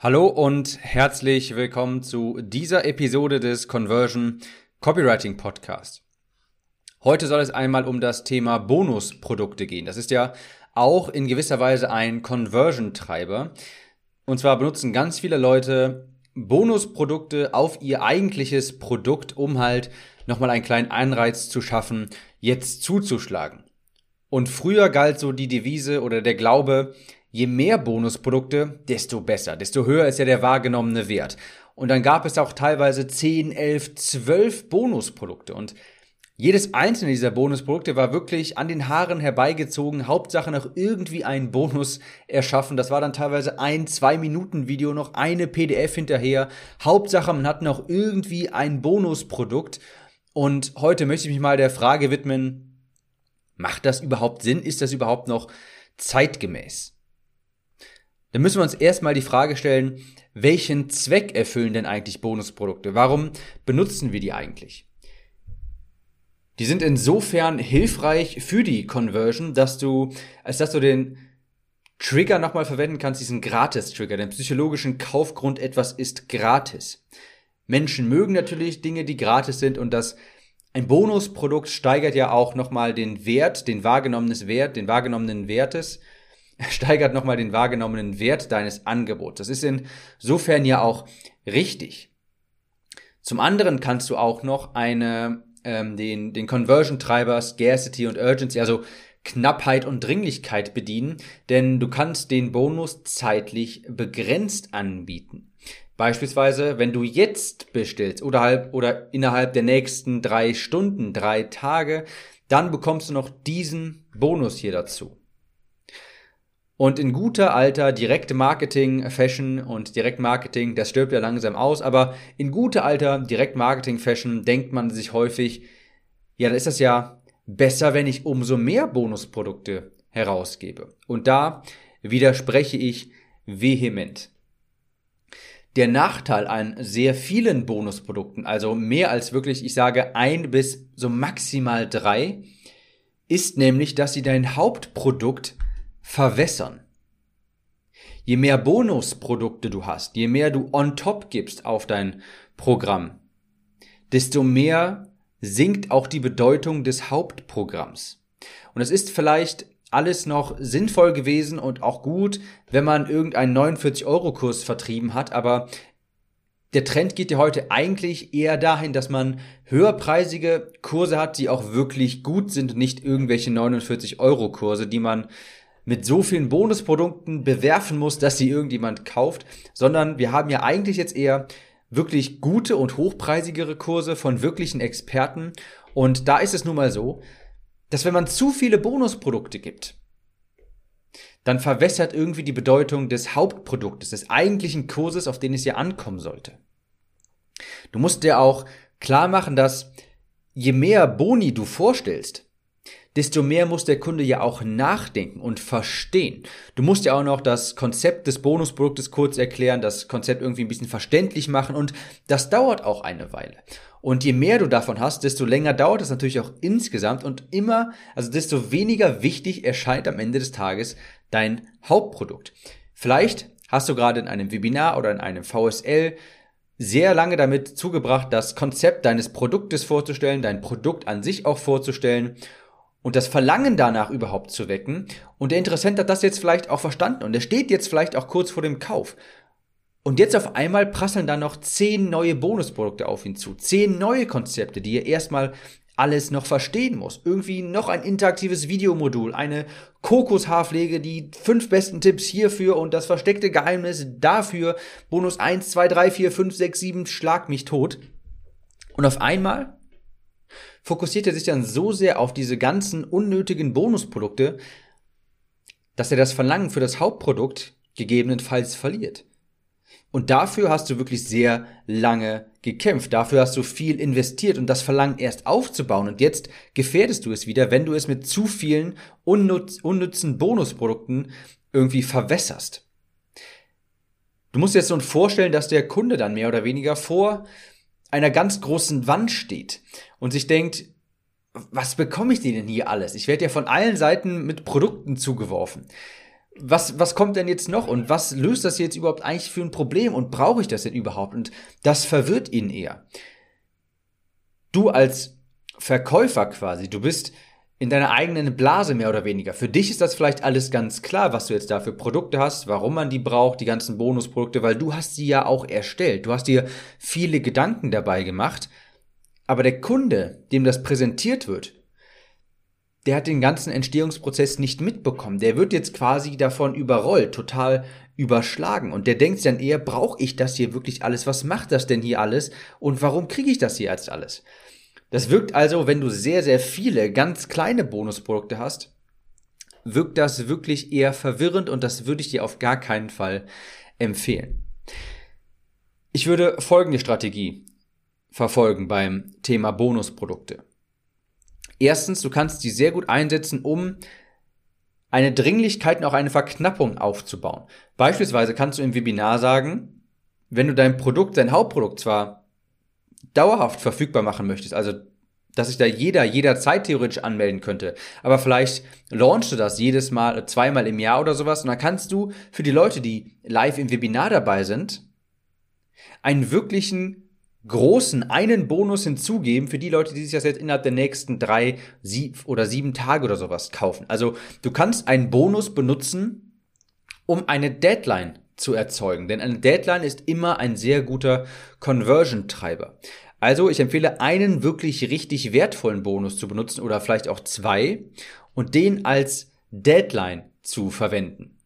Hallo und herzlich willkommen zu dieser Episode des Conversion Copywriting Podcast. Heute soll es einmal um das Thema Bonusprodukte gehen. Das ist ja auch in gewisser Weise ein Conversion-Treiber. Und zwar benutzen ganz viele Leute Bonusprodukte auf ihr eigentliches Produkt, um halt nochmal einen kleinen Anreiz zu schaffen, jetzt zuzuschlagen. Und früher galt so die Devise oder der Glaube, je mehr Bonusprodukte, desto besser, desto höher ist ja der wahrgenommene Wert. Und dann gab es auch teilweise 10, 11, 12 Bonusprodukte. Und jedes einzelne dieser Bonusprodukte war wirklich an den Haaren herbeigezogen, Hauptsache noch irgendwie einen Bonus erschaffen. Das war dann teilweise ein, zwei Minuten Video, noch eine PDF hinterher. Hauptsache, man hat noch irgendwie ein Bonusprodukt. Und heute möchte ich mich mal der Frage widmen, macht das überhaupt Sinn? Ist das überhaupt noch zeitgemäß? Dann müssen wir uns erstmal die Frage stellen, welchen Zweck erfüllen denn eigentlich Bonusprodukte? Warum benutzen wir die eigentlich? Die sind insofern hilfreich für die Conversion, dass du, als dass du den Trigger nochmal verwenden kannst, diesen Gratis-Trigger, den psychologischen Kaufgrund, etwas ist gratis. Menschen mögen natürlich Dinge, die gratis sind und das ein Bonusprodukt steigert ja auch nochmal den Wert, den wahrgenommenen Wert, den wahrgenommenen Wertes steigert nochmal den wahrgenommenen Wert deines Angebots. Das ist insofern ja auch richtig. Zum anderen kannst du auch noch eine, ähm, den, den Conversion-Treiber Scarcity und Urgency, also Knappheit und Dringlichkeit bedienen, denn du kannst den Bonus zeitlich begrenzt anbieten. Beispielsweise, wenn du jetzt bestellst oder, halb, oder innerhalb der nächsten drei Stunden, drei Tage, dann bekommst du noch diesen Bonus hier dazu. Und in guter alter Direktmarketing, Fashion und Direktmarketing, das stirbt ja langsam aus, aber in guter alter Direktmarketing, Fashion denkt man sich häufig, ja, dann ist das ja besser, wenn ich umso mehr Bonusprodukte herausgebe. Und da widerspreche ich vehement. Der Nachteil an sehr vielen Bonusprodukten, also mehr als wirklich, ich sage ein bis so maximal drei, ist nämlich, dass sie dein Hauptprodukt verwässern. Je mehr Bonusprodukte du hast, je mehr du on top gibst auf dein Programm, desto mehr sinkt auch die Bedeutung des Hauptprogramms. Und es ist vielleicht alles noch sinnvoll gewesen und auch gut, wenn man irgendeinen 49-Euro-Kurs vertrieben hat, aber der Trend geht ja heute eigentlich eher dahin, dass man höherpreisige Kurse hat, die auch wirklich gut sind nicht irgendwelche 49-Euro-Kurse, die man mit so vielen Bonusprodukten bewerfen muss, dass sie irgendjemand kauft, sondern wir haben ja eigentlich jetzt eher wirklich gute und hochpreisigere Kurse von wirklichen Experten. Und da ist es nun mal so, dass wenn man zu viele Bonusprodukte gibt, dann verwässert irgendwie die Bedeutung des Hauptproduktes, des eigentlichen Kurses, auf den es ja ankommen sollte. Du musst dir auch klar machen, dass je mehr Boni du vorstellst, desto mehr muss der Kunde ja auch nachdenken und verstehen. Du musst ja auch noch das Konzept des Bonusproduktes kurz erklären, das Konzept irgendwie ein bisschen verständlich machen und das dauert auch eine Weile. Und je mehr du davon hast, desto länger dauert es natürlich auch insgesamt und immer, also desto weniger wichtig erscheint am Ende des Tages dein Hauptprodukt. Vielleicht hast du gerade in einem Webinar oder in einem VSL sehr lange damit zugebracht, das Konzept deines Produktes vorzustellen, dein Produkt an sich auch vorzustellen und das Verlangen danach überhaupt zu wecken. Und der Interessent hat das jetzt vielleicht auch verstanden und er steht jetzt vielleicht auch kurz vor dem Kauf. Und jetzt auf einmal prasseln da noch zehn neue Bonusprodukte auf ihn zu. Zehn neue Konzepte, die er erstmal alles noch verstehen muss. Irgendwie noch ein interaktives Videomodul, eine Kokoshaarpflege, die fünf besten Tipps hierfür und das versteckte Geheimnis dafür. Bonus 1, 2, 3, 4, 5, 6, 7, schlag mich tot. Und auf einmal fokussiert er sich dann so sehr auf diese ganzen unnötigen Bonusprodukte, dass er das Verlangen für das Hauptprodukt gegebenenfalls verliert. Und dafür hast du wirklich sehr lange gekämpft. Dafür hast du viel investiert und das Verlangen erst aufzubauen. Und jetzt gefährdest du es wieder, wenn du es mit zu vielen unnütz, unnützen Bonusprodukten irgendwie verwässerst. Du musst dir jetzt so vorstellen, dass der Kunde dann mehr oder weniger vor einer ganz großen Wand steht und sich denkt, was bekomme ich denn hier alles? Ich werde ja von allen Seiten mit Produkten zugeworfen. was, was kommt denn jetzt noch und was löst das jetzt überhaupt eigentlich für ein Problem und brauche ich das denn überhaupt? Und das verwirrt ihn eher. Du als Verkäufer quasi, du bist in deiner eigenen Blase mehr oder weniger. Für dich ist das vielleicht alles ganz klar, was du jetzt da für Produkte hast, warum man die braucht, die ganzen Bonusprodukte, weil du hast sie ja auch erstellt. Du hast dir viele Gedanken dabei gemacht. Aber der Kunde, dem das präsentiert wird, der hat den ganzen Entstehungsprozess nicht mitbekommen. Der wird jetzt quasi davon überrollt, total überschlagen. Und der denkt dann eher, brauche ich das hier wirklich alles? Was macht das denn hier alles? Und warum kriege ich das hier als alles? Das wirkt also, wenn du sehr, sehr viele ganz kleine Bonusprodukte hast, wirkt das wirklich eher verwirrend und das würde ich dir auf gar keinen Fall empfehlen. Ich würde folgende Strategie verfolgen beim Thema Bonusprodukte. Erstens, du kannst die sehr gut einsetzen, um eine Dringlichkeit und auch eine Verknappung aufzubauen. Beispielsweise kannst du im Webinar sagen, wenn du dein Produkt, dein Hauptprodukt zwar dauerhaft verfügbar machen möchtest, also dass sich da jeder jederzeit theoretisch anmelden könnte. Aber vielleicht launchst du das jedes Mal, zweimal im Jahr oder sowas und dann kannst du für die Leute, die live im Webinar dabei sind, einen wirklichen großen einen Bonus hinzugeben für die Leute, die sich das jetzt innerhalb der nächsten drei sieb oder sieben Tage oder sowas kaufen. Also du kannst einen Bonus benutzen, um eine Deadline zu erzeugen. Denn eine Deadline ist immer ein sehr guter Conversion-Treiber. Also ich empfehle einen wirklich richtig wertvollen Bonus zu benutzen oder vielleicht auch zwei und den als Deadline zu verwenden.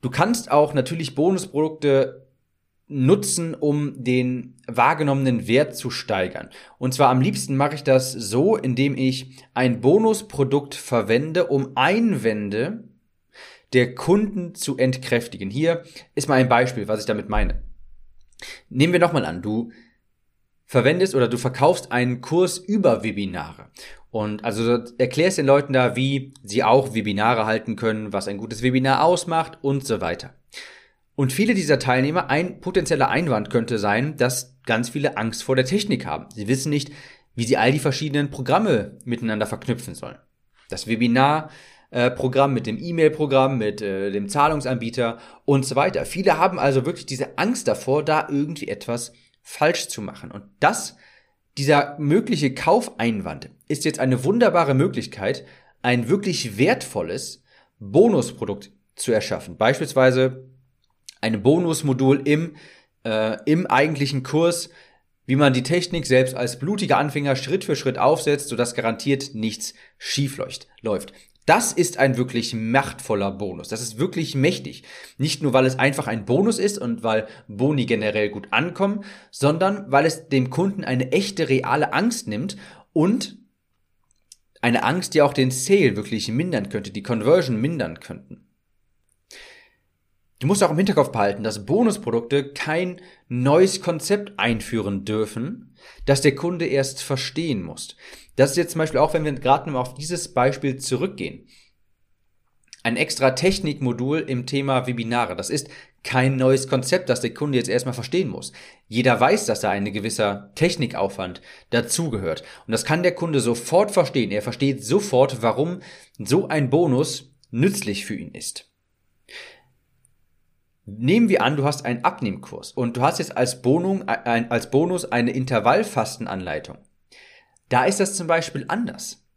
Du kannst auch natürlich Bonusprodukte nutzen, um den wahrgenommenen Wert zu steigern. Und zwar am liebsten mache ich das so, indem ich ein Bonusprodukt verwende, um Einwände der Kunden zu entkräftigen. Hier ist mal ein Beispiel, was ich damit meine. Nehmen wir nochmal an, du verwendest oder du verkaufst einen Kurs über Webinare. Und also erklärst den Leuten da, wie sie auch Webinare halten können, was ein gutes Webinar ausmacht und so weiter. Und viele dieser Teilnehmer, ein potenzieller Einwand könnte sein, dass ganz viele Angst vor der Technik haben. Sie wissen nicht, wie sie all die verschiedenen Programme miteinander verknüpfen sollen. Das Webinar-Programm mit dem E-Mail-Programm, mit äh, dem Zahlungsanbieter und so weiter. Viele haben also wirklich diese Angst davor, da irgendwie etwas falsch zu machen. Und das, dieser mögliche Kaufeinwand, ist jetzt eine wunderbare Möglichkeit, ein wirklich wertvolles Bonusprodukt zu erschaffen. Beispielsweise ein Bonusmodul im, äh, im eigentlichen Kurs, wie man die Technik selbst als blutiger Anfänger Schritt für Schritt aufsetzt, sodass garantiert nichts schief läuft. Das ist ein wirklich machtvoller Bonus. Das ist wirklich mächtig. Nicht nur, weil es einfach ein Bonus ist und weil Boni generell gut ankommen, sondern weil es dem Kunden eine echte, reale Angst nimmt und eine Angst, die auch den Sale wirklich mindern könnte, die Conversion mindern könnten. Du musst auch im Hinterkopf behalten, dass Bonusprodukte kein neues Konzept einführen dürfen, das der Kunde erst verstehen muss. Das ist jetzt zum Beispiel auch, wenn wir gerade noch auf dieses Beispiel zurückgehen. Ein extra Technikmodul im Thema Webinare. Das ist kein neues Konzept, das der Kunde jetzt erstmal verstehen muss. Jeder weiß, dass da ein gewisser Technikaufwand dazugehört. Und das kann der Kunde sofort verstehen. Er versteht sofort, warum so ein Bonus nützlich für ihn ist. Nehmen wir an, du hast einen Abnehmkurs und du hast jetzt als, Bonung, ein, als Bonus eine Intervallfastenanleitung. Da ist das zum Beispiel anders.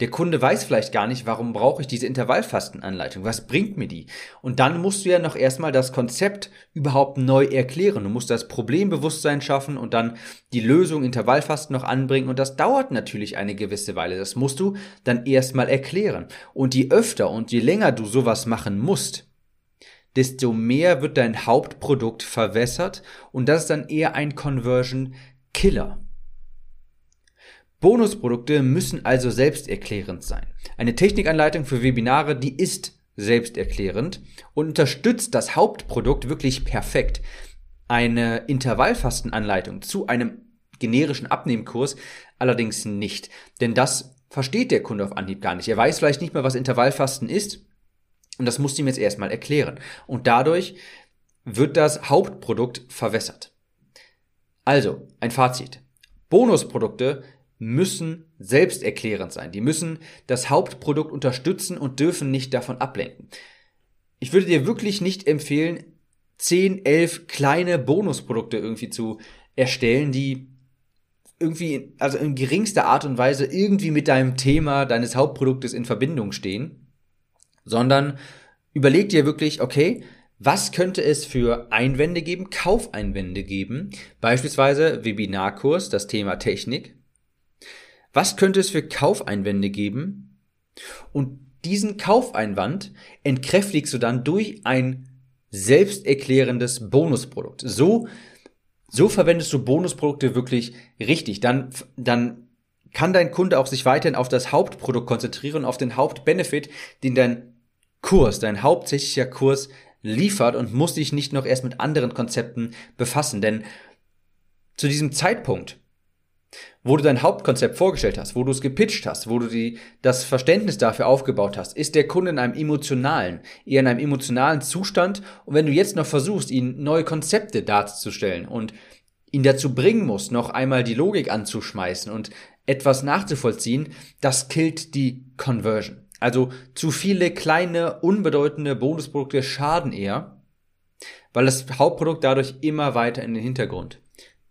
Der Kunde weiß vielleicht gar nicht, warum brauche ich diese Intervallfastenanleitung? Was bringt mir die? Und dann musst du ja noch erstmal das Konzept überhaupt neu erklären. Du musst das Problembewusstsein schaffen und dann die Lösung Intervallfasten noch anbringen. Und das dauert natürlich eine gewisse Weile. Das musst du dann erstmal erklären. Und je öfter und je länger du sowas machen musst, desto mehr wird dein Hauptprodukt verwässert und das ist dann eher ein Conversion Killer. Bonusprodukte müssen also selbsterklärend sein. Eine Technikanleitung für Webinare, die ist selbsterklärend und unterstützt das Hauptprodukt wirklich perfekt. Eine Intervallfastenanleitung zu einem generischen Abnehmkurs allerdings nicht, denn das versteht der Kunde auf Anhieb gar nicht. Er weiß vielleicht nicht mal, was Intervallfasten ist und das musst du ihm jetzt erstmal erklären. Und dadurch wird das Hauptprodukt verwässert. Also, ein Fazit. Bonusprodukte müssen selbsterklärend sein. Die müssen das Hauptprodukt unterstützen und dürfen nicht davon ablenken. Ich würde dir wirklich nicht empfehlen, 10, 11 kleine Bonusprodukte irgendwie zu erstellen, die irgendwie, also in geringster Art und Weise irgendwie mit deinem Thema deines Hauptproduktes in Verbindung stehen, sondern überleg dir wirklich, okay, was könnte es für Einwände geben, Kaufeinwände geben, beispielsweise Webinarkurs, das Thema Technik. Was könnte es für Kaufeinwände geben? Und diesen Kaufeinwand entkräftigst du dann durch ein selbsterklärendes Bonusprodukt. So, so verwendest du Bonusprodukte wirklich richtig. Dann, dann kann dein Kunde auch sich weiterhin auf das Hauptprodukt konzentrieren, auf den Hauptbenefit, den dein Kurs, dein hauptsächlicher Kurs liefert und muss dich nicht noch erst mit anderen Konzepten befassen. Denn zu diesem Zeitpunkt wo du dein Hauptkonzept vorgestellt hast, wo du es gepitcht hast, wo du die, das Verständnis dafür aufgebaut hast, ist der Kunde in einem emotionalen, eher in einem emotionalen Zustand. Und wenn du jetzt noch versuchst, ihn neue Konzepte darzustellen und ihn dazu bringen musst, noch einmal die Logik anzuschmeißen und etwas nachzuvollziehen, das killt die Conversion. Also zu viele kleine, unbedeutende Bonusprodukte schaden eher, weil das Hauptprodukt dadurch immer weiter in den Hintergrund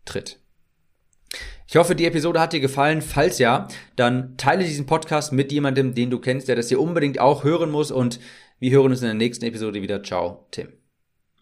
tritt. Ich hoffe, die Episode hat dir gefallen. Falls ja, dann teile diesen Podcast mit jemandem, den du kennst, der das hier unbedingt auch hören muss. Und wir hören uns in der nächsten Episode wieder. Ciao, Tim.